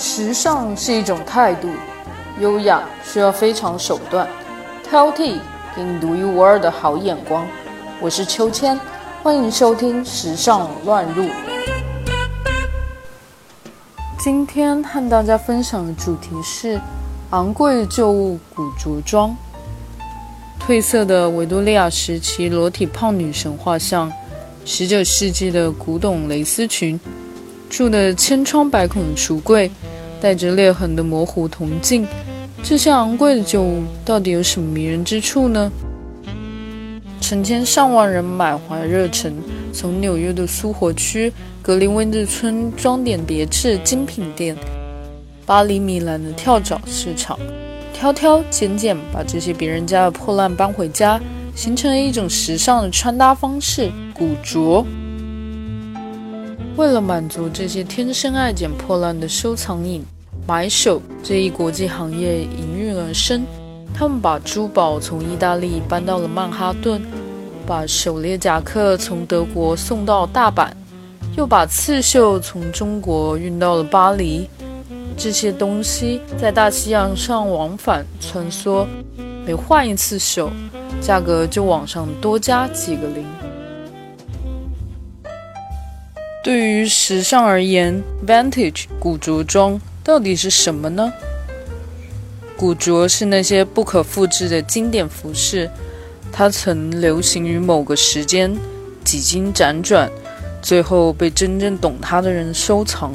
时尚是一种态度，优雅需要非常手段，挑剔给你独一无二的好眼光。我是秋千，欢迎收听《时尚乱入》。今天和大家分享的主题是昂贵旧物古着装。褪色的维多利亚时期裸体胖女神画像，十九世纪的古董蕾丝裙。住的千疮百孔的橱柜，带着裂痕的模糊铜镜，这些昂贵的旧物到底有什么迷人之处呢？成千上万人满怀热忱，从纽约的苏活区、格林威治村装点别致精品店，巴黎、米兰的跳蚤市场，挑挑拣拣把这些别人家的破烂搬回家，形成了一种时尚的穿搭方式——古着。为了满足这些天生爱捡破烂的收藏瘾，买手这一国际行业应运而生。他们把珠宝从意大利搬到了曼哈顿，把狩猎夹克从德国送到大阪，又把刺绣从中国运到了巴黎。这些东西在大西洋上往返穿梭，每换一次手，价格就往上多加几个零。对于时尚而言，Vintage 古着装到底是什么呢？古着是那些不可复制的经典服饰，它曾流行于某个时间，几经辗转，最后被真正懂它的人收藏。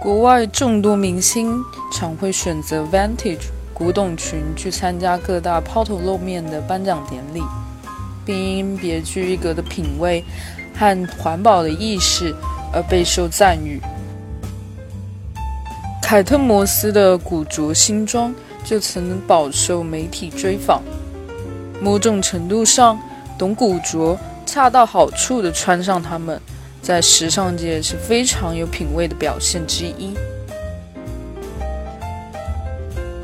国外众多明星常会选择 Vintage 古董裙去参加各大抛头露面的颁奖典礼，并因别具一格的品味。和环保的意识而备受赞誉。凯特摩斯的古着新装就曾饱受媒体追访。某种程度上，懂古着恰到好处的穿上它们，在时尚界是非常有品味的表现之一。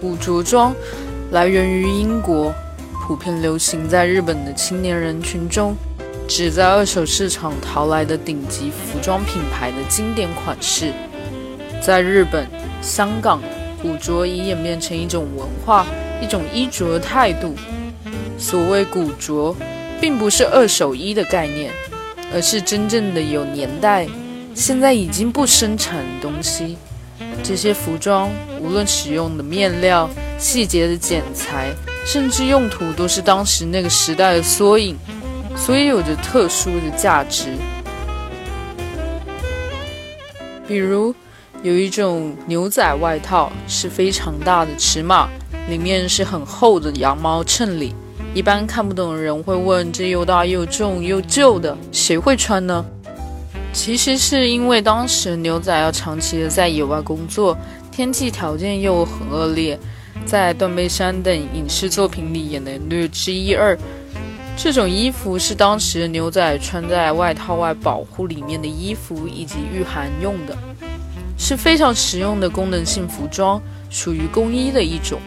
古着装来源于英国，普遍流行在日本的青年人群中。只在二手市场淘来的顶级服装品牌的经典款式，在日本、香港，古着已演变成一种文化，一种衣着的态度。所谓古着，并不是二手衣的概念，而是真正的有年代、现在已经不生产的东西。这些服装，无论使用的面料、细节的剪裁，甚至用途，都是当时那个时代的缩影。所以有着特殊的价值。比如，有一种牛仔外套是非常大的尺码，里面是很厚的羊毛衬里。一般看不懂的人会问：这又大又重又旧的，谁会穿呢？其实是因为当时牛仔要长期的在野外工作，天气条件又很恶劣，在《断背山》等影视作品里也能略知一二。这种衣服是当时牛仔穿在外套外保护里面的衣服以及御寒用的，是非常实用的功能性服装，属于工衣的一种。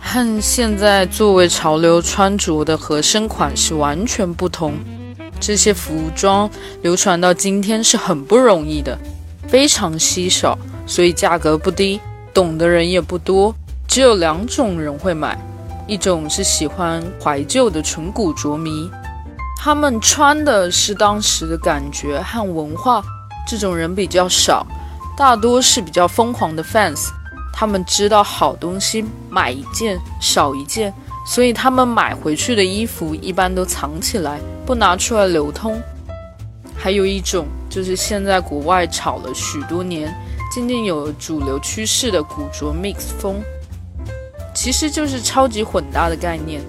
和现在作为潮流穿着的合身款式完全不同，这些服装流传到今天是很不容易的，非常稀少，所以价格不低，懂的人也不多，只有两种人会买。一种是喜欢怀旧的纯古着迷，他们穿的是当时的感觉和文化，这种人比较少，大多是比较疯狂的 fans。他们知道好东西买一件少一件，所以他们买回去的衣服一般都藏起来，不拿出来流通。还有一种就是现在国外炒了许多年，渐渐有主流趋势的古着 mix 风。其实就是超级混搭的概念，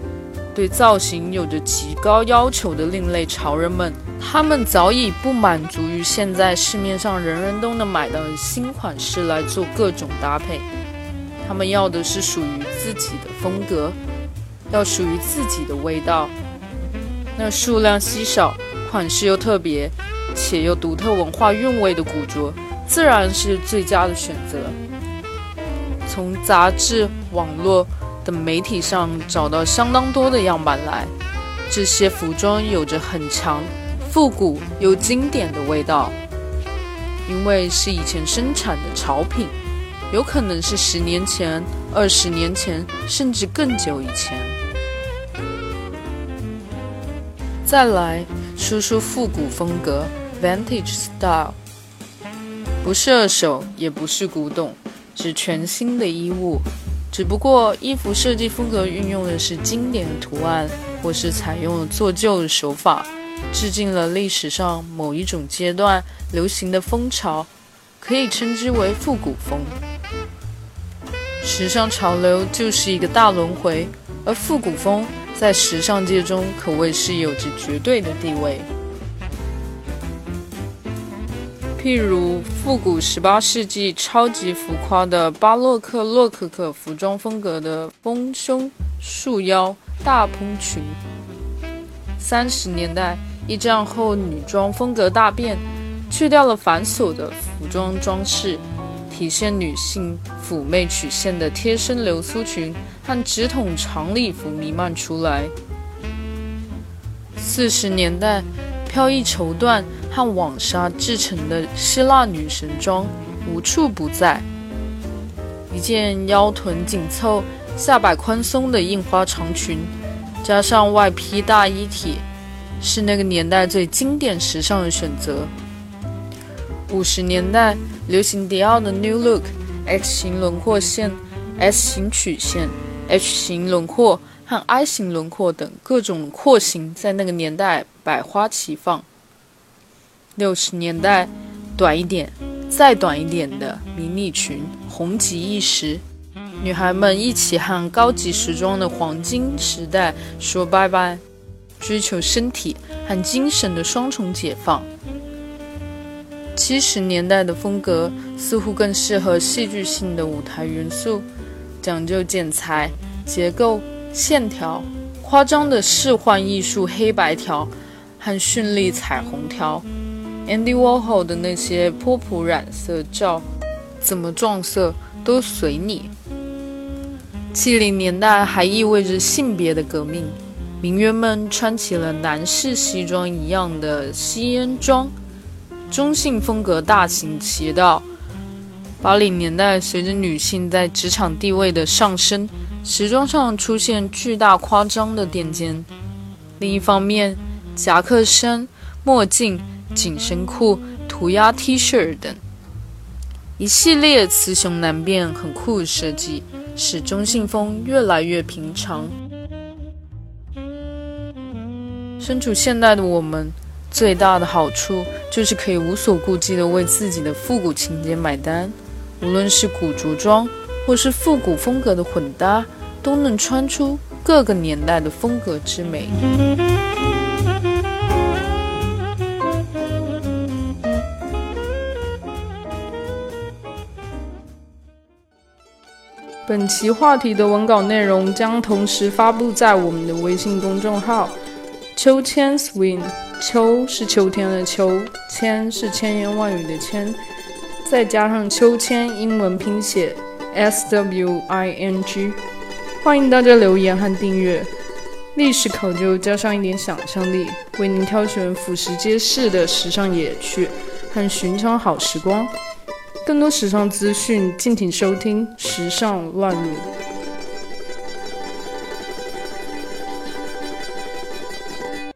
对造型有着极高要求的另类潮人们，他们早已不满足于现在市面上人人都能买到的新款式来做各种搭配，他们要的是属于自己的风格，要属于自己的味道。那数量稀少、款式又特别且又独特文化韵味的古着，自然是最佳的选择。从杂志、网络等媒体上找到相当多的样板来，这些服装有着很强、复古又经典的味道。因为是以前生产的潮品，有可能是十年前、二十年前，甚至更久以前。再来说说复古风格 （Vintage Style），不是二手，也不是古董，是全新的衣物。只不过衣服设计风格运用的是经典图案，或是采用了做旧的手法。致敬了历史上某一种阶段流行的风潮，可以称之为复古风。时尚潮流就是一个大轮回，而复古风在时尚界中可谓是有着绝对的地位。譬如复古18世纪超级浮夸的巴洛克洛可可服装风格的丰胸束腰大蓬裙。三十年代一战后，女装风格大变，去掉了繁琐的服装装饰，体现女性妩媚曲线的贴身流苏裙和直筒长礼服弥漫出来。四十年代，飘逸绸缎和网纱制成的希腊女神装无处不在，一件腰臀紧凑、下摆宽松的印花长裙。加上外披大衣体，是那个年代最经典时尚的选择。五十年代流行迪奥的 New Look，X 型轮廓线、S 型曲线、H 型轮廓和 I 型轮廓等各种廓形，在那个年代百花齐放。六十年代短一点、再短一点的迷你裙红极一时。女孩们一起和高级时装的黄金时代说拜拜，追求身体和精神的双重解放。七十年代的风格似乎更适合戏剧性的舞台元素，讲究剪裁、结构、线条，夸张的视幻艺术黑白条和绚丽彩虹条。Andy Warhol 的那些波普染色照，怎么撞色都随你。七零年代还意味着性别的革命，名媛们穿起了男士西装一样的吸烟装，中性风格大行其道。八零年代随着女性在职场地位的上升，时装上出现巨大夸张的垫肩。另一方面，夹克衫、墨镜、紧身裤、涂鸦 T 恤等，一系列雌雄难辨、很酷的设计。使中性风越来越平常。身处现代的我们，最大的好处就是可以无所顾忌地为自己的复古情节买单。无论是古着装，或是复古风格的混搭，都能穿出各个年代的风格之美。本期话题的文稿内容将同时发布在我们的微信公众号“秋千 swing”。秋是秋天的秋，千是千言万语的千，再加上秋千英文拼写 S W I N G。欢迎大家留言和订阅。历史考究加上一点想象力，为您挑选俯拾皆是的时尚野趣和寻常好时光。更多时尚资讯，敬请收听《时尚乱入》。